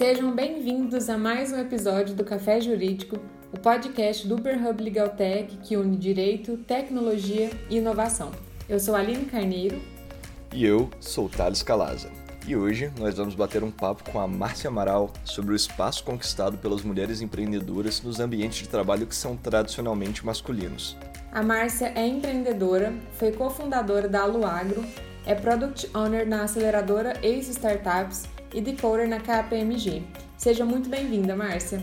Sejam bem-vindos a mais um episódio do Café Jurídico, o podcast do UberHub Legaltech que une direito, tecnologia e inovação. Eu sou Aline Carneiro. E eu sou Thales Calaza. E hoje nós vamos bater um papo com a Márcia Amaral sobre o espaço conquistado pelas mulheres empreendedoras nos ambientes de trabalho que são tradicionalmente masculinos. A Márcia é empreendedora, foi cofundadora da Aluagro, é Product Owner na aceleradora Ace Startups e Decoder na KPMG. Seja muito bem-vinda, Márcia.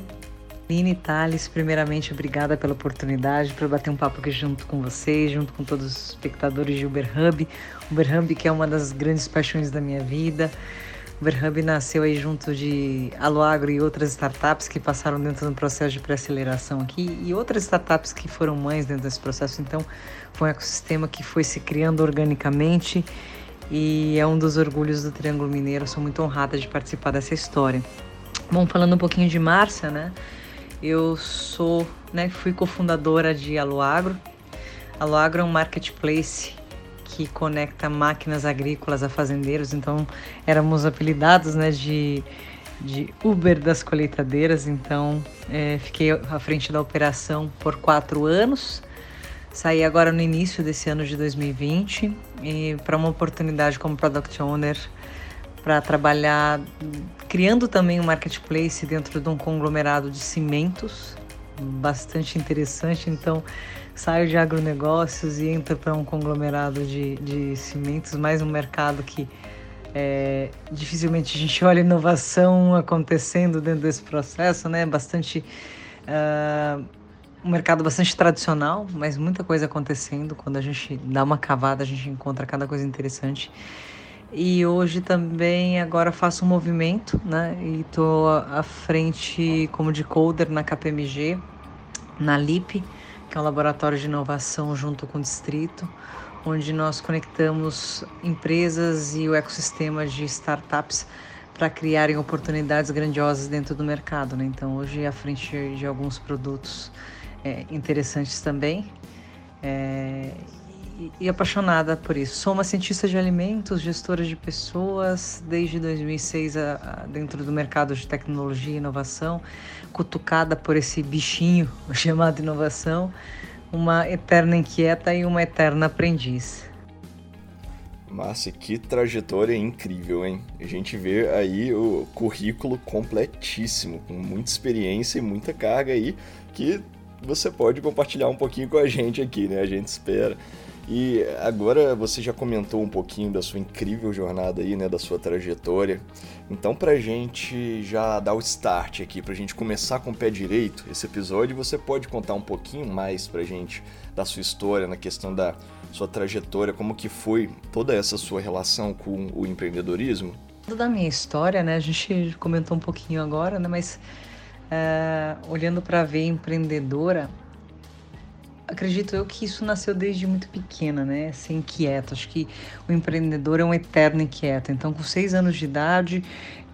Nini Thales, primeiramente, obrigada pela oportunidade para bater um papo aqui junto com vocês, junto com todos os espectadores de Uber Hub. Uber Hub, que é uma das grandes paixões da minha vida. Uber Hub nasceu aí junto de Aloagro e outras startups que passaram dentro do processo de pré-aceleração aqui e outras startups que foram mães dentro desse processo. Então, foi um ecossistema que foi se criando organicamente e é um dos orgulhos do Triângulo Mineiro. Sou muito honrada de participar dessa história. Bom, falando um pouquinho de Márcia, né? Eu sou, né, fui cofundadora de Aloagro. Aloagro é um marketplace que conecta máquinas agrícolas a fazendeiros, então éramos apelidados, né, de de Uber das colheitadeiras, então é, fiquei à frente da operação por quatro anos Saí agora no início desse ano de 2020 e para uma oportunidade como Product Owner para trabalhar criando também um marketplace dentro de um conglomerado de cimentos, bastante interessante. Então, saio de agronegócios e entro para um conglomerado de, de cimentos, mais um mercado que é, dificilmente a gente olha inovação acontecendo dentro desse processo, né? Bastante uh, um mercado bastante tradicional, mas muita coisa acontecendo. Quando a gente dá uma cavada, a gente encontra cada coisa interessante. E hoje também agora faço um movimento, né? E tô à frente como de coder na KPMG, na LIP, que é um laboratório de inovação junto com o distrito, onde nós conectamos empresas e o ecossistema de startups para criarem oportunidades grandiosas dentro do mercado, né? Então hoje à frente de alguns produtos é, interessantes também. É, e, apaixonada por isso. Sou uma cientista de alimentos, gestora de pessoas, desde 2006 a, a, dentro do mercado de tecnologia e inovação, cutucada por esse bichinho chamado inovação, uma eterna inquieta e uma eterna aprendiz. Márcia, que trajetória incrível, hein? A gente vê aí o currículo completíssimo, com muita experiência e muita carga aí, que você pode compartilhar um pouquinho com a gente aqui, né? A gente espera. E agora você já comentou um pouquinho da sua incrível jornada aí, né, da sua trajetória. Então, pra gente já dar o start aqui, pra gente começar com o pé direito esse episódio, você pode contar um pouquinho mais pra gente da sua história, na questão da sua trajetória, como que foi toda essa sua relação com o empreendedorismo? Da minha história, né, a gente comentou um pouquinho agora, né, mas uh, olhando para ver empreendedora, acredito eu que isso nasceu desde muito pequena, né? Ser inquieto. Acho que o empreendedor é um eterno inquieto. Então, com seis anos de idade,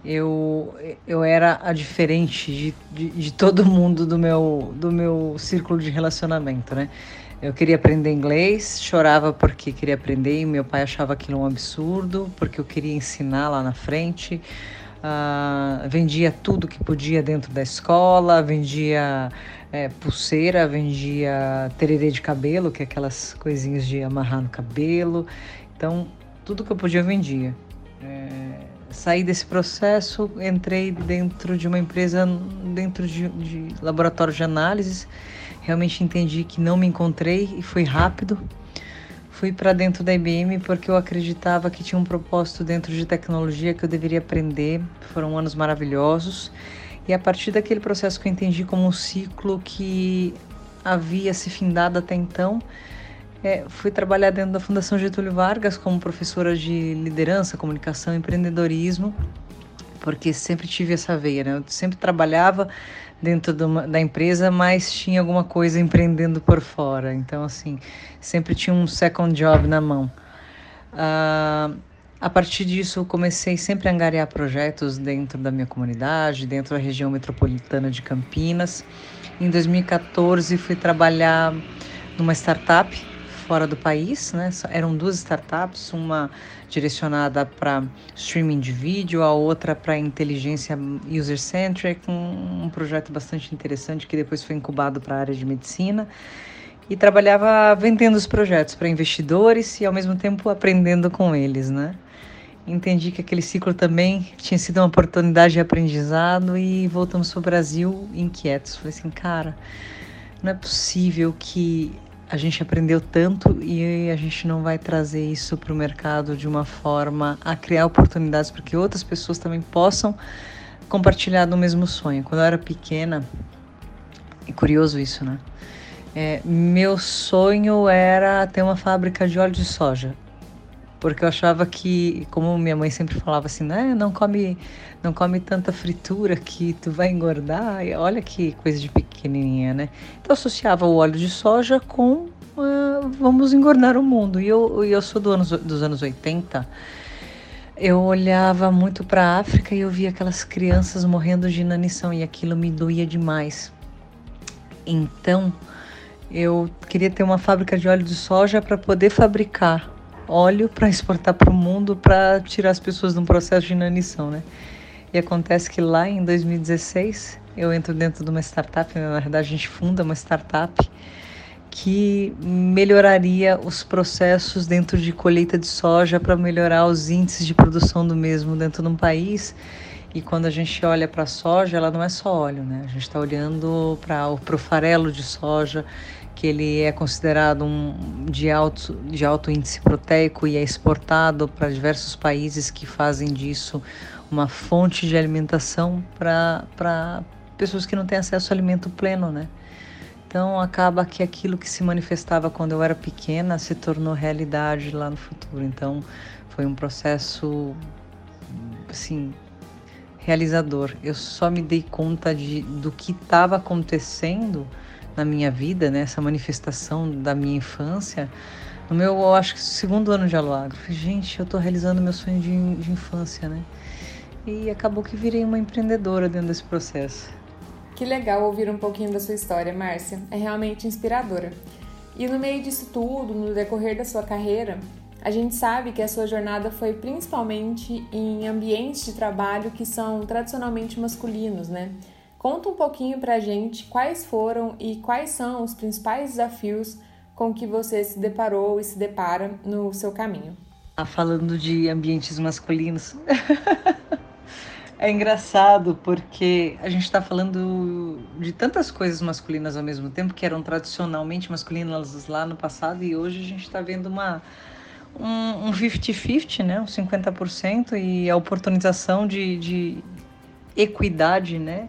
eu, eu era a diferente de, de, de, todo mundo do meu, do meu círculo de relacionamento, né? Eu queria aprender inglês, chorava porque queria aprender e meu pai achava aquilo um absurdo, porque eu queria ensinar lá na frente. Uh, vendia tudo que podia dentro da escola, vendia é, pulseira, vendia tererê de cabelo, que é aquelas coisinhas de amarrar no cabelo. Então, tudo que eu podia eu vendia. É, saí desse processo, entrei dentro de uma empresa, dentro de, de laboratório de análises. Realmente entendi que não me encontrei e foi rápido Fui para dentro da IBM porque eu acreditava que tinha um propósito dentro de tecnologia que eu deveria aprender. Foram anos maravilhosos. E a partir daquele processo que eu entendi como um ciclo que havia se findado até então, é, fui trabalhar dentro da Fundação Getúlio Vargas como professora de liderança, comunicação empreendedorismo, porque sempre tive essa veia, né? Eu sempre trabalhava dentro da empresa, mas tinha alguma coisa empreendendo por fora. Então, assim, sempre tinha um second job na mão. Uh, a partir disso, comecei sempre a angariar projetos dentro da minha comunidade, dentro da região metropolitana de Campinas. Em 2014, fui trabalhar numa startup fora do país, né? Eram duas startups, uma direcionada para streaming de vídeo, a outra para inteligência user-centric, um, um projeto bastante interessante que depois foi incubado para a área de medicina e trabalhava vendendo os projetos para investidores e ao mesmo tempo aprendendo com eles, né? Entendi que aquele ciclo também tinha sido uma oportunidade de aprendizado e voltamos para o Brasil inquietos. Falei assim, cara, não é possível que a gente aprendeu tanto e a gente não vai trazer isso para o mercado de uma forma a criar oportunidades para que outras pessoas também possam compartilhar do mesmo sonho. Quando eu era pequena, é curioso isso, né? É, meu sonho era ter uma fábrica de óleo de soja porque eu achava que, como minha mãe sempre falava assim, né, não come, não come tanta fritura que tu vai engordar. E olha que coisa de pequenininha, né? Então eu associava o óleo de soja com uh, vamos engordar o mundo. E eu, eu sou do anos, dos anos 80. Eu olhava muito para a África e eu via aquelas crianças morrendo de inanição e aquilo me doía demais. Então, eu queria ter uma fábrica de óleo de soja para poder fabricar óleo para exportar para o mundo para tirar as pessoas de um processo de inanição, né? E acontece que lá em 2016 eu entro dentro de uma startup, na verdade a gente funda uma startup que melhoraria os processos dentro de colheita de soja para melhorar os índices de produção do mesmo dentro de um país. E quando a gente olha para a soja, ela não é só óleo, né? A gente está olhando para o farelo de soja que ele é considerado um de alto, de alto índice proteico e é exportado para diversos países que fazem disso uma fonte de alimentação para pessoas que não têm acesso ao alimento pleno, né? Então acaba que aquilo que se manifestava quando eu era pequena se tornou realidade lá no futuro. Então foi um processo assim realizador. Eu só me dei conta de, do que estava acontecendo na minha vida, né, essa manifestação da minha infância, no meu, eu acho que segundo ano de Aluagro. Gente, eu estou realizando meu sonho de, de infância, né? E acabou que virei uma empreendedora dentro desse processo. Que legal ouvir um pouquinho da sua história, Márcia. É realmente inspiradora. E no meio disso tudo, no decorrer da sua carreira, a gente sabe que a sua jornada foi principalmente em ambientes de trabalho que são tradicionalmente masculinos, né? Conta um pouquinho pra gente quais foram e quais são os principais desafios com que você se deparou e se depara no seu caminho. Ah, falando de ambientes masculinos. é engraçado porque a gente está falando de tantas coisas masculinas ao mesmo tempo que eram tradicionalmente masculinas lá no passado e hoje a gente está vendo uma um 50-50, um né? um 50% e a oportunização de, de equidade, né?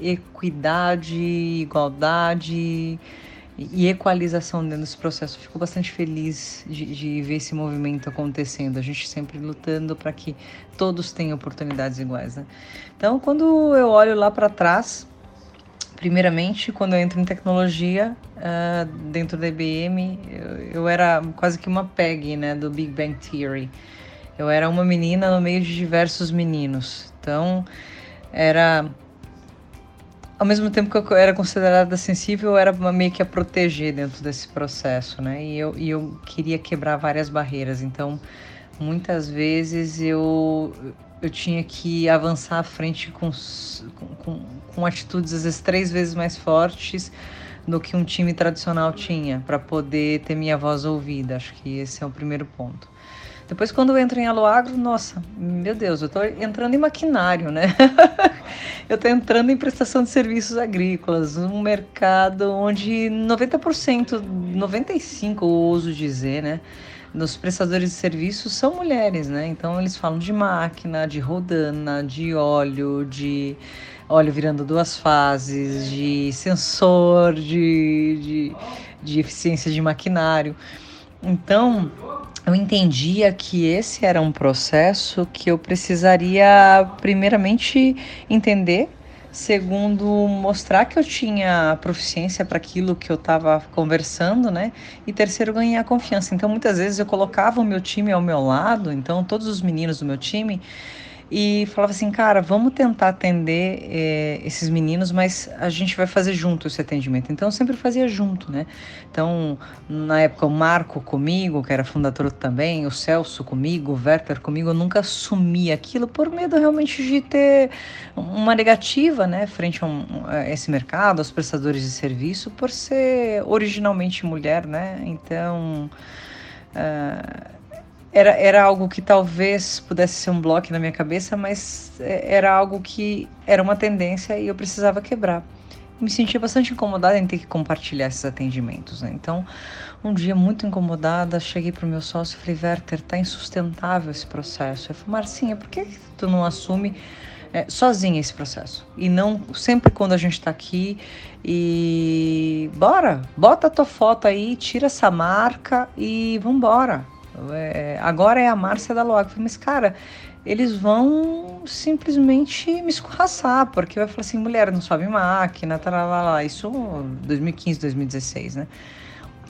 equidade, igualdade e equalização dentro desse processo. Fico bastante feliz de, de ver esse movimento acontecendo. A gente sempre lutando para que todos tenham oportunidades iguais. Né? Então, quando eu olho lá para trás, primeiramente, quando eu entro em tecnologia uh, dentro da IBM, eu, eu, era quase que uma PEG né, do Big Bang Theory. Eu era uma menina no meio de diversos meninos. Então, era ao mesmo tempo que eu era considerada sensível, eu era meio que a proteger dentro desse processo, né? E eu, e eu queria quebrar várias barreiras. Então, muitas vezes eu, eu tinha que avançar à frente com, com, com atitudes, às vezes, três vezes mais fortes do que um time tradicional tinha, para poder ter minha voz ouvida. Acho que esse é o primeiro ponto. Depois, quando eu entro em Aloagro, nossa, meu Deus, eu estou entrando em maquinário, né? eu estou entrando em prestação de serviços agrícolas, um mercado onde 90%, 95% ouso dizer, né? Dos prestadores de serviços são mulheres, né? Então eles falam de máquina, de rodana, de óleo, de óleo virando duas fases, de sensor, de, de, de eficiência de maquinário. Então, eu entendia que esse era um processo que eu precisaria, primeiramente, entender, segundo, mostrar que eu tinha proficiência para aquilo que eu estava conversando, né? E terceiro, ganhar confiança. Então, muitas vezes eu colocava o meu time ao meu lado, então, todos os meninos do meu time e falava assim, cara, vamos tentar atender é, esses meninos, mas a gente vai fazer junto esse atendimento. Então eu sempre fazia junto, né? Então, na época, o Marco comigo, que era fundador também, o Celso comigo, o Werther comigo, eu nunca assumi aquilo por medo realmente de ter uma negativa, né, frente a, um, a esse mercado, aos prestadores de serviço, por ser originalmente mulher, né? Então. Uh, era, era algo que talvez pudesse ser um bloco na minha cabeça, mas é, era algo que era uma tendência e eu precisava quebrar. Me sentia bastante incomodada em ter que compartilhar esses atendimentos. Né? Então, um dia muito incomodada, cheguei para o meu sócio e falei: Werther, tá insustentável esse processo. Ele falou: Marcinha, por que tu não assume é, sozinha esse processo? E não sempre quando a gente está aqui e bora, bota a tua foto aí, tira essa marca e vambora é, agora é a Márcia da Loac. Mas, cara, eles vão simplesmente me escorraçar, porque vai falar assim, mulher, não sobe máquina, taralala. Isso 2015, 2016, né?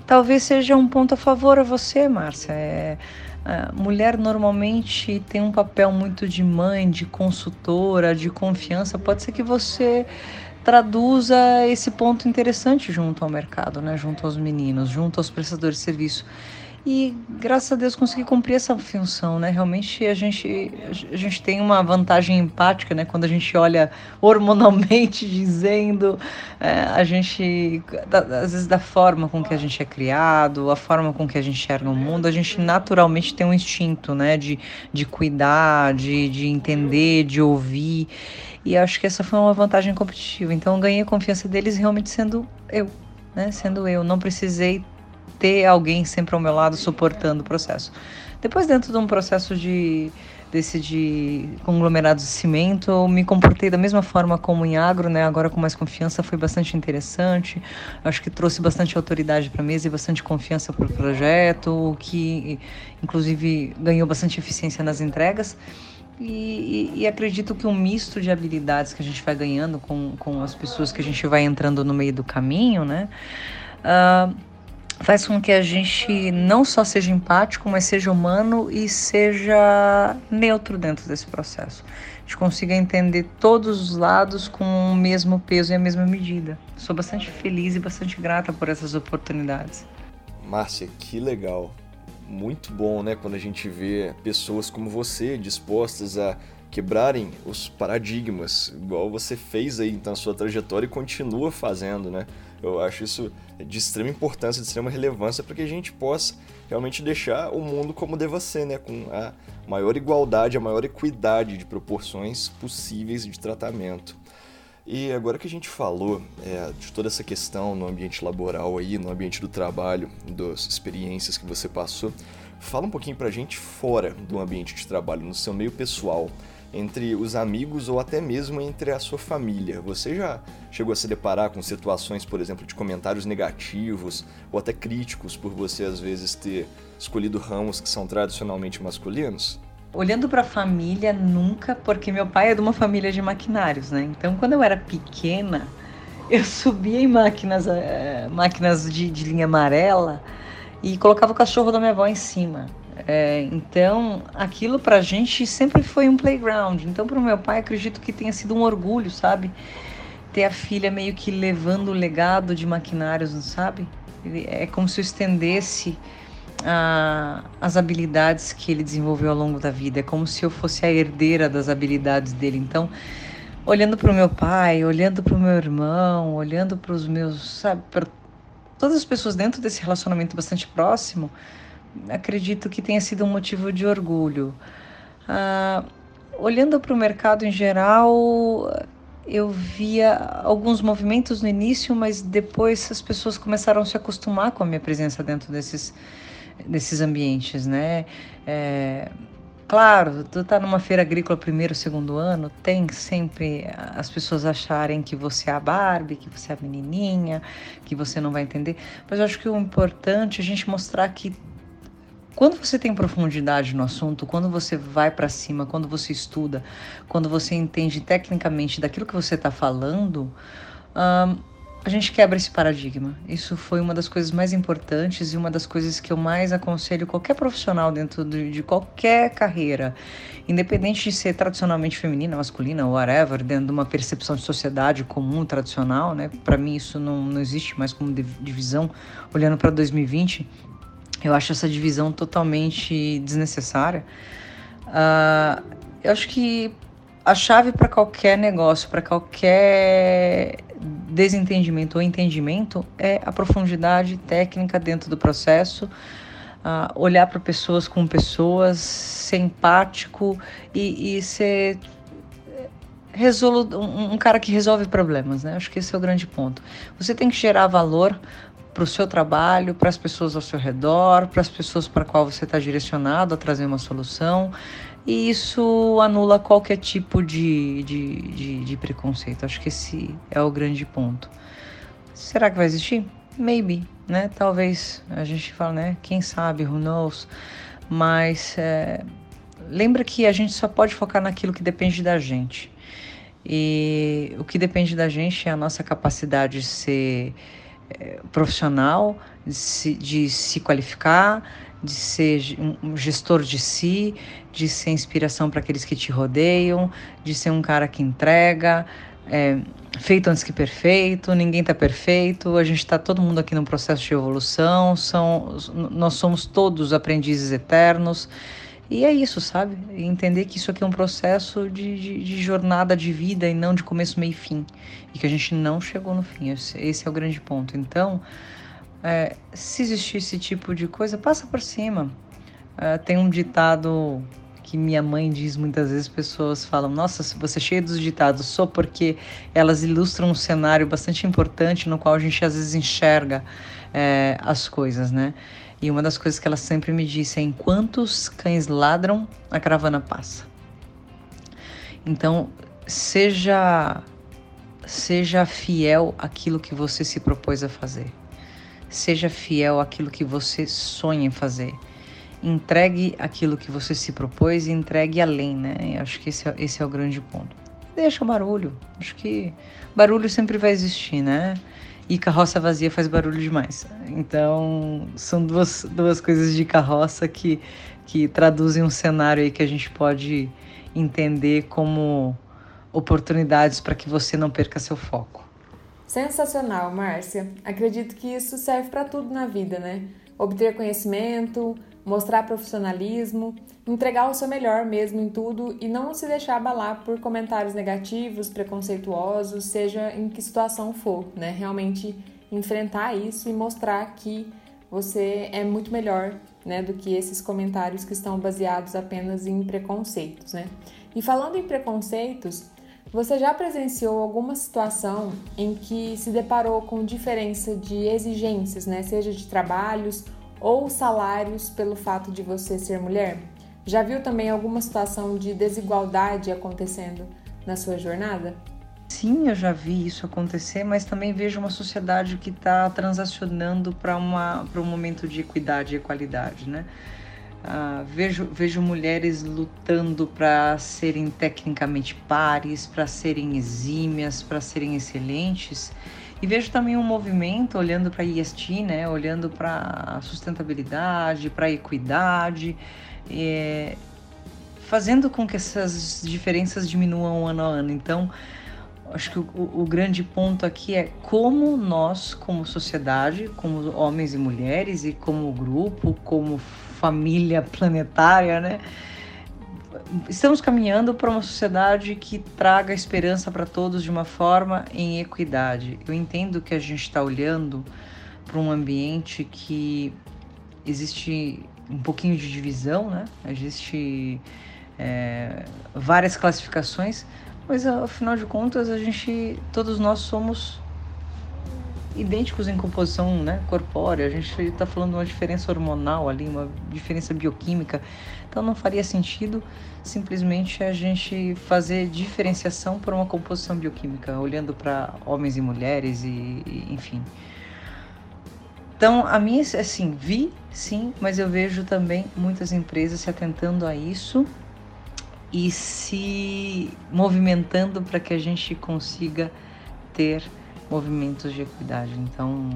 Talvez seja um ponto a favor a você, Márcia. É, a mulher normalmente tem um papel muito de mãe, de consultora, de confiança. Pode ser que você traduza esse ponto interessante junto ao mercado, né? junto aos meninos, junto aos prestadores de serviço. E graças a Deus consegui cumprir essa função, né? Realmente a gente, a gente tem uma vantagem empática, né? Quando a gente olha hormonalmente dizendo, é, a gente, às vezes da forma com que a gente é criado, a forma com que a gente enxerga o mundo, a gente naturalmente tem um instinto, né? De, de cuidar, de, de entender, de ouvir. E acho que essa foi uma vantagem competitiva. Então eu ganhei a confiança deles realmente sendo eu, né? Sendo eu. Não precisei ter alguém sempre ao meu lado suportando o processo. Depois, dentro de um processo de desse de conglomerados de cimento, eu me comportei da mesma forma como em agro, né? Agora com mais confiança, foi bastante interessante. Acho que trouxe bastante autoridade para a mesa e bastante confiança para o projeto, que inclusive ganhou bastante eficiência nas entregas. E, e, e, acredito que um misto de habilidades que a gente vai ganhando com, com as pessoas que a gente vai entrando no meio do caminho, né? Uh, faz com que a gente não só seja empático, mas seja humano e seja neutro dentro desse processo. A gente consiga entender todos os lados com o mesmo peso e a mesma medida. Sou bastante feliz e bastante grata por essas oportunidades. Márcia, que legal. Muito bom, né, quando a gente vê pessoas como você dispostas a quebrarem os paradigmas, igual você fez aí na sua trajetória e continua fazendo, né? Eu acho isso de extrema importância, de extrema relevância para que a gente possa realmente deixar o mundo como deva ser, né? Com a maior igualdade, a maior equidade de proporções possíveis de tratamento. E agora que a gente falou é, de toda essa questão no ambiente laboral aí, no ambiente do trabalho, das experiências que você passou, fala um pouquinho pra gente fora do ambiente de trabalho, no seu meio pessoal entre os amigos ou até mesmo entre a sua família. Você já chegou a se deparar com situações, por exemplo, de comentários negativos ou até críticos por você às vezes ter escolhido ramos que são tradicionalmente masculinos? Olhando para a família, nunca, porque meu pai é de uma família de maquinários, né? Então, quando eu era pequena, eu subia em máquinas, é, máquinas de, de linha amarela e colocava o cachorro da minha avó em cima. É, então, aquilo pra gente sempre foi um playground. Então, pro meu pai, acredito que tenha sido um orgulho, sabe? Ter a filha meio que levando o legado de maquinários, sabe? É como se eu estendesse a, as habilidades que ele desenvolveu ao longo da vida. É como se eu fosse a herdeira das habilidades dele. Então, olhando para o meu pai, olhando para o meu irmão, olhando para os meus, sabe, todas as pessoas dentro desse relacionamento bastante próximo, acredito que tenha sido um motivo de orgulho. Ah, olhando para o mercado em geral, eu via alguns movimentos no início, mas depois as pessoas começaram a se acostumar com a minha presença dentro desses, desses ambientes, né? É, claro, tu tá numa feira agrícola primeiro, segundo ano, tem sempre as pessoas acharem que você é a Barbie, que você é a menininha, que você não vai entender. Mas eu acho que o importante é a gente mostrar que quando você tem profundidade no assunto, quando você vai para cima, quando você estuda, quando você entende tecnicamente daquilo que você está falando, a gente quebra esse paradigma. Isso foi uma das coisas mais importantes e uma das coisas que eu mais aconselho qualquer profissional dentro de, de qualquer carreira, independente de ser tradicionalmente feminina, masculina, whatever, dentro de uma percepção de sociedade comum, tradicional, né? Para mim isso não, não existe mais como divisão. Olhando para 2020, eu acho essa divisão totalmente desnecessária. Uh, eu acho que a chave para qualquer negócio, para qualquer desentendimento ou entendimento é a profundidade técnica dentro do processo, uh, olhar para pessoas com pessoas, ser empático e, e ser resolu um, um cara que resolve problemas, né? Acho que esse é o grande ponto. Você tem que gerar valor para o seu trabalho, para as pessoas ao seu redor, para as pessoas para qual você está direcionado a trazer uma solução e isso anula qualquer tipo de, de, de, de, preconceito. Acho que esse é o grande ponto. Será que vai existir? Maybe, né? Talvez a gente fala, né? Quem sabe, who knows? Mas é, lembra que a gente só pode focar naquilo que depende da gente. E o que depende da gente é a nossa capacidade de ser profissional, de se, de se qualificar, de ser um gestor de si, de ser inspiração para aqueles que te rodeiam, de ser um cara que entrega, é, feito antes que perfeito, ninguém está perfeito, a gente está todo mundo aqui num processo de evolução, são, nós somos todos aprendizes eternos. E é isso, sabe? Entender que isso aqui é um processo de, de, de, jornada de vida e não de começo, meio e fim. E que a gente não chegou no fim. Esse, é o grande ponto. Então, é, se existir esse tipo de coisa, passa por cima. É, tem um ditado que minha mãe diz muitas vezes, pessoas falam, nossa, você é cheio dos ditados, só porque elas ilustram um cenário bastante importante no qual a gente às vezes enxerga é, as coisas, né? E uma das coisas que ela sempre me disse é: enquanto os cães ladram, a caravana passa. Então, seja seja fiel àquilo que você se propôs a fazer. Seja fiel àquilo que você sonha em fazer. Entregue aquilo que você se propôs e entregue além, né? Eu acho que esse é, esse é o grande ponto. Deixa o barulho. Acho que barulho sempre vai existir, né? E carroça vazia faz barulho demais. Então, são duas, duas coisas de carroça que, que traduzem um cenário aí que a gente pode entender como oportunidades para que você não perca seu foco. Sensacional, Márcia. Acredito que isso serve para tudo na vida, né? Obter conhecimento, mostrar profissionalismo, entregar o seu melhor mesmo em tudo e não se deixar abalar por comentários negativos, preconceituosos, seja em que situação for, né? Realmente enfrentar isso e mostrar que você é muito melhor, né, do que esses comentários que estão baseados apenas em preconceitos, né? E falando em preconceitos, você já presenciou alguma situação em que se deparou com diferença de exigências, né? Seja de trabalhos ou salários pelo fato de você ser mulher? Já viu também alguma situação de desigualdade acontecendo na sua jornada? Sim, eu já vi isso acontecer, mas também vejo uma sociedade que está transacionando para um momento de equidade e equalidade, né? Uh, vejo, vejo mulheres lutando para serem tecnicamente pares, para serem exímias, para serem excelentes. E vejo também um movimento olhando para IST, né, olhando para sustentabilidade, para equidade, é, fazendo com que essas diferenças diminuam ano a ano. Então, acho que o, o, grande ponto aqui é como nós, como sociedade, como homens e mulheres e como grupo, como família planetária, né? Estamos caminhando para uma sociedade que traga esperança para todos de uma forma em equidade. Eu entendo que a gente está olhando para um ambiente que existe um pouquinho de divisão, né? Existe é, várias classificações, mas afinal de contas a gente, todos nós somos idênticos em composição né, corpórea, a gente está falando de uma diferença hormonal ali, uma diferença bioquímica, então não faria sentido simplesmente a gente fazer diferenciação por uma composição bioquímica, olhando para homens e mulheres e, e, enfim. Então, a minha, assim, vi sim, mas eu vejo também muitas empresas se atentando a isso e se movimentando para que a gente consiga ter movimentos de equidade. Então,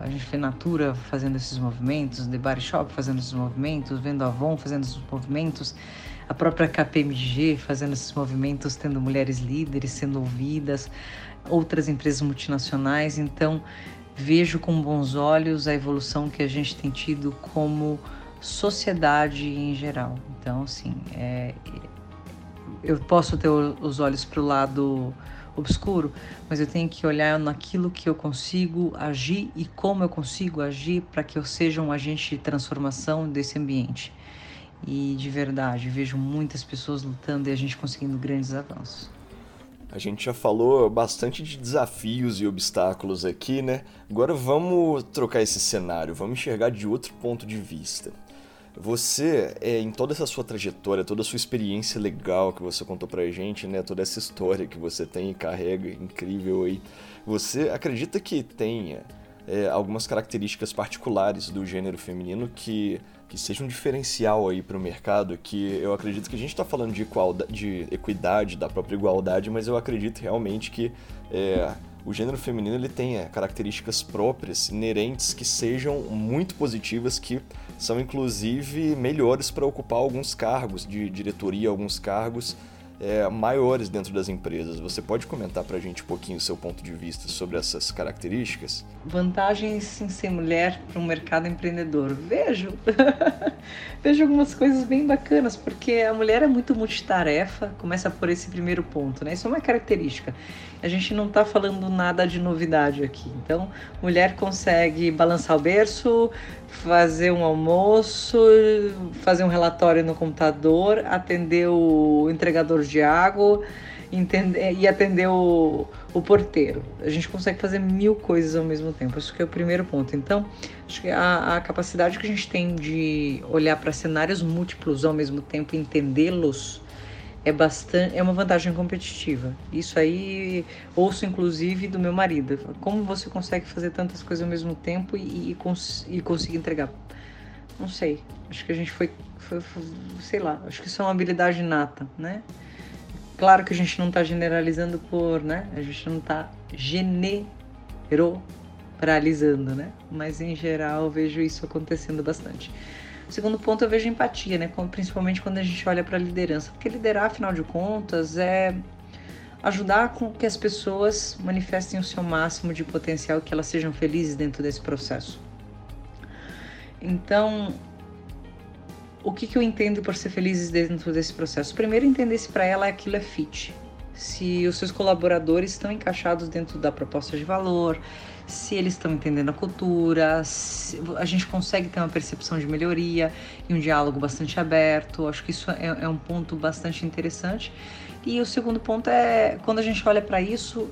a gente vê Natura fazendo esses movimentos, The Body Shop fazendo esses movimentos, vendo Avon fazendo esses movimentos, a própria KPMG fazendo esses movimentos, tendo mulheres líderes sendo ouvidas, outras empresas multinacionais. Então, vejo com bons olhos a evolução que a gente tem tido como sociedade em geral. Então, assim, é, eu posso ter os olhos para o lado obscuro, mas eu tenho que olhar naquilo que eu consigo agir e como eu consigo agir para que eu seja um agente de transformação desse ambiente. E de verdade, vejo muitas pessoas lutando e a gente conseguindo grandes avanços. A gente já falou bastante de desafios e obstáculos aqui, né? Agora vamos trocar esse cenário, vamos enxergar de outro ponto de vista. Você, é, em toda essa sua trajetória, toda a sua experiência legal que você contou pra gente, né? Toda essa história que você tem e carrega, incrível aí. Você acredita que tenha é, algumas características particulares do gênero feminino que, que sejam um diferencial aí para o mercado, que eu acredito que a gente está falando de, de equidade, da própria igualdade, mas eu acredito realmente que é, o gênero feminino ele tem características próprias, inerentes, que sejam muito positivas, que são inclusive melhores para ocupar alguns cargos de diretoria, alguns cargos é, maiores dentro das empresas. Você pode comentar para a gente um pouquinho o seu ponto de vista sobre essas características? Vantagens em ser mulher para um mercado empreendedor. Vejo, vejo algumas coisas bem bacanas, porque a mulher é muito multitarefa, começa por esse primeiro ponto, né? Isso é uma característica. A gente não está falando nada de novidade aqui. Então, mulher consegue balançar o berço, fazer um almoço, fazer um relatório no computador, atender o entregador de água entender, e atender o, o porteiro. A gente consegue fazer mil coisas ao mesmo tempo. Isso que é o primeiro ponto. Então, acho que a, a capacidade que a gente tem de olhar para cenários múltiplos ao mesmo tempo entendê-los é bastante é uma vantagem competitiva. Isso aí ouço inclusive do meu marido. Como você consegue fazer tantas coisas ao mesmo tempo e, e, cons e conseguir entregar? Não sei. Acho que a gente foi, foi, foi, sei lá. Acho que isso é uma habilidade nata, né? Claro que a gente não está generalizando por, né? A gente não está generalizando, né? Mas em geral vejo isso acontecendo bastante. O segundo ponto eu vejo empatia, né? Principalmente quando a gente olha para a liderança, porque liderar, afinal de contas, é ajudar com que as pessoas manifestem o seu máximo de potencial, que elas sejam felizes dentro desse processo. Então, o que, que eu entendo por ser felizes dentro desse processo? Primeiro, entender se para ela aquilo é fit, se os seus colaboradores estão encaixados dentro da proposta de valor, se eles estão entendendo a cultura, a gente consegue ter uma percepção de melhoria e um diálogo bastante aberto. Acho que isso é, é um ponto bastante interessante. E o segundo ponto é quando a gente olha para isso,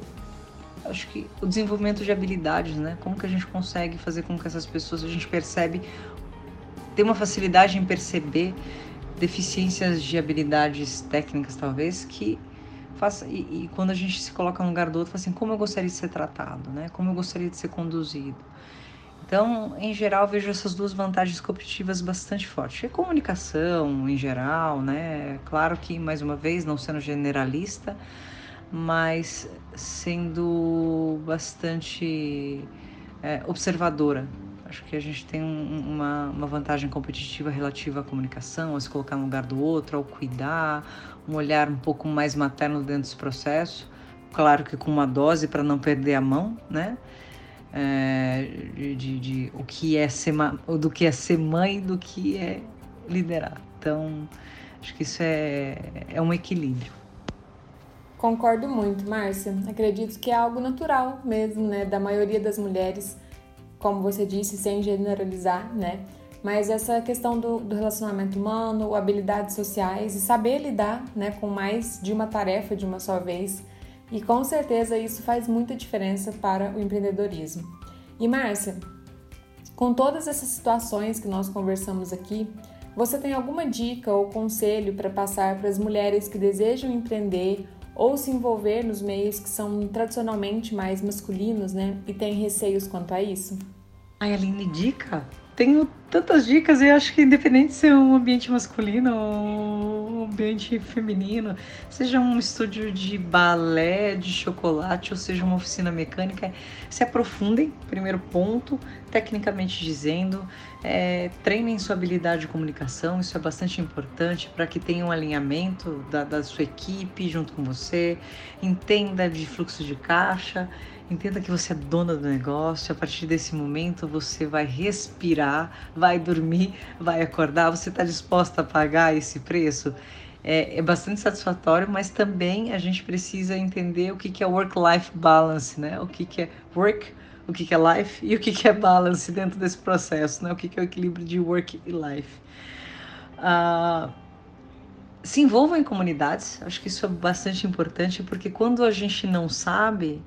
acho que o desenvolvimento de habilidades, né? Como que a gente consegue fazer com que essas pessoas a gente percebe tem uma facilidade em perceber deficiências de habilidades técnicas talvez que faça e, e, quando a gente se coloca no lugar do outro, assim, como eu gostaria de ser tratado, né? Como eu gostaria de ser conduzido. Então, em geral, vejo essas duas vantagens competitivas bastante fortes. E comunicação, em geral, né? Claro que, mais uma vez, não sendo generalista, mas sendo bastante é, observadora. Acho que a gente tem um, uma, uma vantagem competitiva relativa à comunicação, a se colocar no lugar do outro, ao cuidar, um olhar um pouco mais materno dentro desse processo, claro que com uma dose para não perder a mão, né? É, de, de, de, o que é ser do que é ser mãe do que é liderar. Então, acho que isso é, é um equilíbrio. Concordo muito, Márcia. Acredito que é algo natural mesmo, né, da maioria das mulheres, como você disse, sem generalizar, né? Mas essa questão do, do, relacionamento humano, habilidades sociais e saber lidar né, com mais de uma tarefa de uma só vez. E com certeza isso faz muita diferença para o empreendedorismo. E Márcia, com todas essas situações que nós conversamos aqui, você tem alguma dica ou conselho para passar para as mulheres que desejam empreender ou se envolver nos meios que são tradicionalmente mais masculinos, né? E têm receios quanto a isso? Ai, Aline, dica? Tenho tantas dicas e acho que independente de ser um ambiente masculino ou ambiente feminino, seja um estúdio de balé, de chocolate, ou seja uma oficina mecânica, se aprofundem, primeiro ponto, tecnicamente dizendo, é, treinem sua habilidade de comunicação, isso é bastante importante para que tenha um alinhamento da, da sua equipe junto com você, entenda de fluxo de caixa, Entenda que você é dona do negócio. A partir desse momento, você vai respirar, vai dormir, vai acordar. Você está disposta a pagar esse preço? É, é, bastante satisfatório, mas também a gente precisa entender o que, que é work-life balance, né? O que, que é work, o que, que é life e o que, que é balance dentro desse processo, né? O que, que é o equilíbrio de work e life. Uh, se envolvam em comunidades, acho que isso é bastante importante, porque quando a gente não sabe,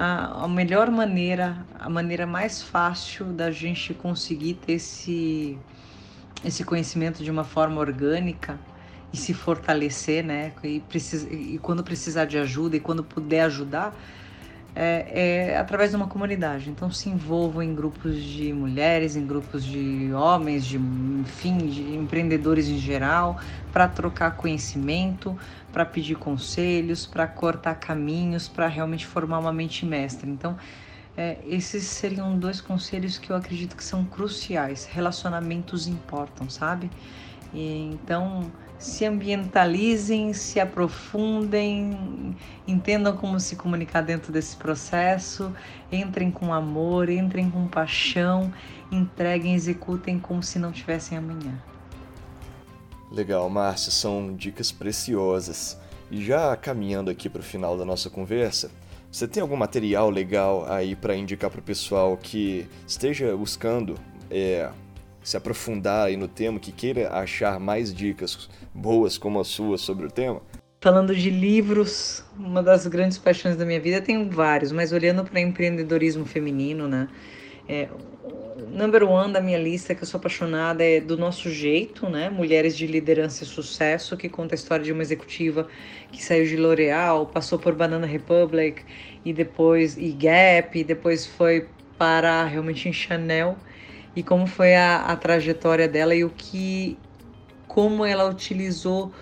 a, melhor maneira, a maneira mais fácil da gente conseguir ter esse, esse conhecimento de uma forma orgânica e se fortalecer, né? E, precisa, e quando precisar de ajuda e quando puder ajudar, é, é, através de uma comunidade. Então se envolvam em grupos de mulheres, em grupos de homens, de enfim, de empreendedores em geral, para trocar conhecimento, para pedir conselhos, para cortar caminhos, para realmente formar uma mente mestra. Então, é, esses seriam dois conselhos que eu acredito que são cruciais. Relacionamentos importam, sabe? E, então, se ambientalizem, se aprofundem, entendam como se comunicar dentro desse processo, entrem com amor, entrem com paixão, entreguem, executem como se não tivessem amanhã. Legal, Márcia, são dicas preciosas. E já caminhando aqui para o final da nossa conversa, você tem algum material legal aí para indicar para o pessoal que esteja buscando é, se aprofundar aí no tema, que queira achar mais dicas boas como a sua sobre o tema? Falando de livros, uma das grandes paixões da minha vida, tenho vários, mas olhando para empreendedorismo feminino, né? É, number one da minha lista que eu sou apaixonada é do nosso jeito, né? Mulheres de liderança e sucesso, que conta a história de uma executiva que saiu de L'Oréal, passou por Banana Republic e depois e Gap, e depois foi para realmente em Chanel e como foi a, a trajetória dela e o que como ela utilizou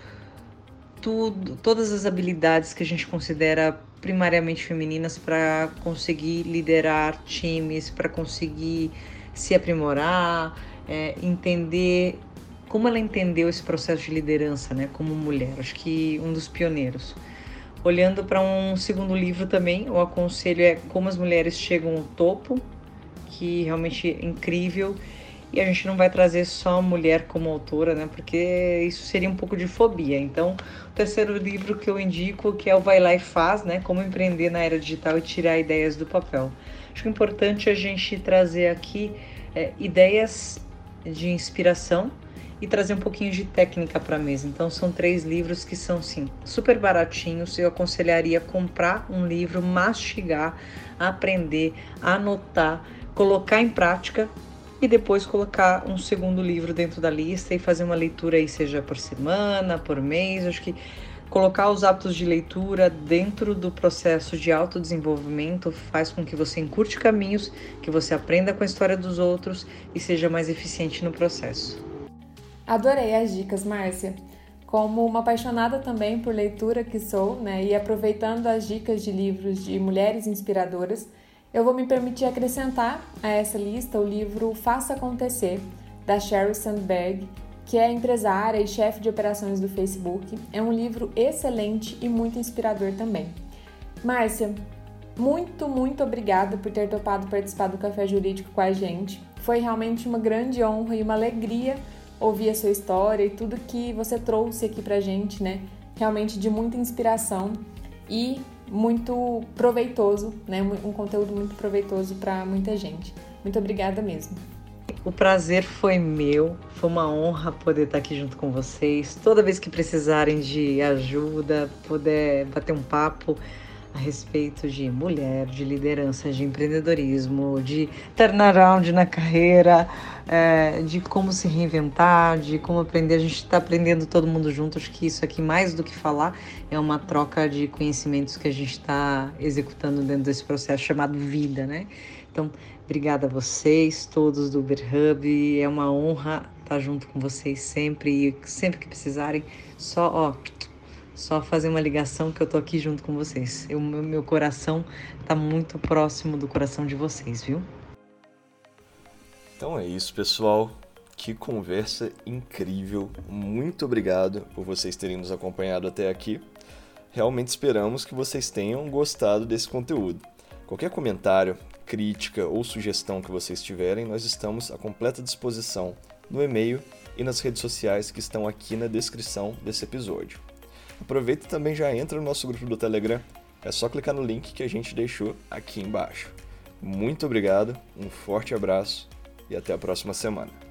tudo, todas as habilidades que a gente considera primariamente femininas para conseguir liderar times, para conseguir se aprimorar, é, entender como ela entendeu esse processo de liderança, né, como mulher. Acho que um dos pioneiros. Olhando para um segundo livro também, o aconselho é Como as Mulheres Chegam ao Topo, que realmente é incrível. E a gente não vai trazer só mulher como autora, né? Porque isso seria um pouco de fobia. Então, o terceiro livro que eu indico, que é o Vai Lá e Faz, né? Como empreender na era digital e tirar ideias do papel. Acho importante a gente trazer aqui é, ideias de inspiração e trazer um pouquinho de técnica para a mesa. Então são três livros que são sim super baratinhos. Eu aconselharia comprar um livro, mastigar, aprender, anotar, colocar em prática e depois colocar um segundo livro dentro da lista e fazer uma leitura aí seja por semana, por mês. Acho que Colocar os hábitos de leitura dentro do processo de autodesenvolvimento faz com que você encurte caminhos, que você aprenda com a história dos outros e seja mais eficiente no processo. Adorei as dicas, Márcia. Como uma apaixonada também por leitura que sou, né, e aproveitando as dicas de livros de mulheres inspiradoras, eu vou me permitir acrescentar a essa lista o livro Faça Acontecer, da Sheryl Sandberg, que é empresária e chefe de operações do Facebook. É um livro excelente e muito inspirador também. Márcia, muito, muito obrigada por ter topado participar do Café Jurídico com a gente. Foi realmente uma grande honra e uma alegria ouvir a sua história e tudo que você trouxe aqui pra gente, né? Realmente de muita inspiração e muito proveitoso, né? Um conteúdo muito proveitoso para muita gente. Muito obrigada mesmo. O prazer foi meu, foi uma honra poder estar aqui junto com vocês. Toda vez que precisarem de ajuda, poder bater um papo a respeito de mulher, de liderança, de empreendedorismo, de turnaround na carreira, é, de como se reinventar, de como aprender. A gente está aprendendo todo mundo junto. Acho que isso aqui, mais do que falar, é uma troca de conhecimentos que a gente está executando dentro desse processo chamado vida, né? Então, Obrigada a vocês, todos do Uber Hub. É uma honra estar junto com vocês sempre e sempre que precisarem, só ó, só fazer uma ligação que eu tô aqui junto com vocês. O meu, meu coração tá muito próximo do coração de vocês, viu? Então é isso, pessoal. Que conversa incrível. Muito obrigado por vocês terem nos acompanhado até aqui. Realmente esperamos que vocês tenham gostado desse conteúdo. Qualquer comentário, crítica ou sugestão que vocês tiverem, nós estamos à completa disposição no e-mail e nas redes sociais que estão aqui na descrição desse episódio. Aproveita e também já entra no nosso grupo do Telegram. É só clicar no link que a gente deixou aqui embaixo. Muito obrigado, um forte abraço e até a próxima semana.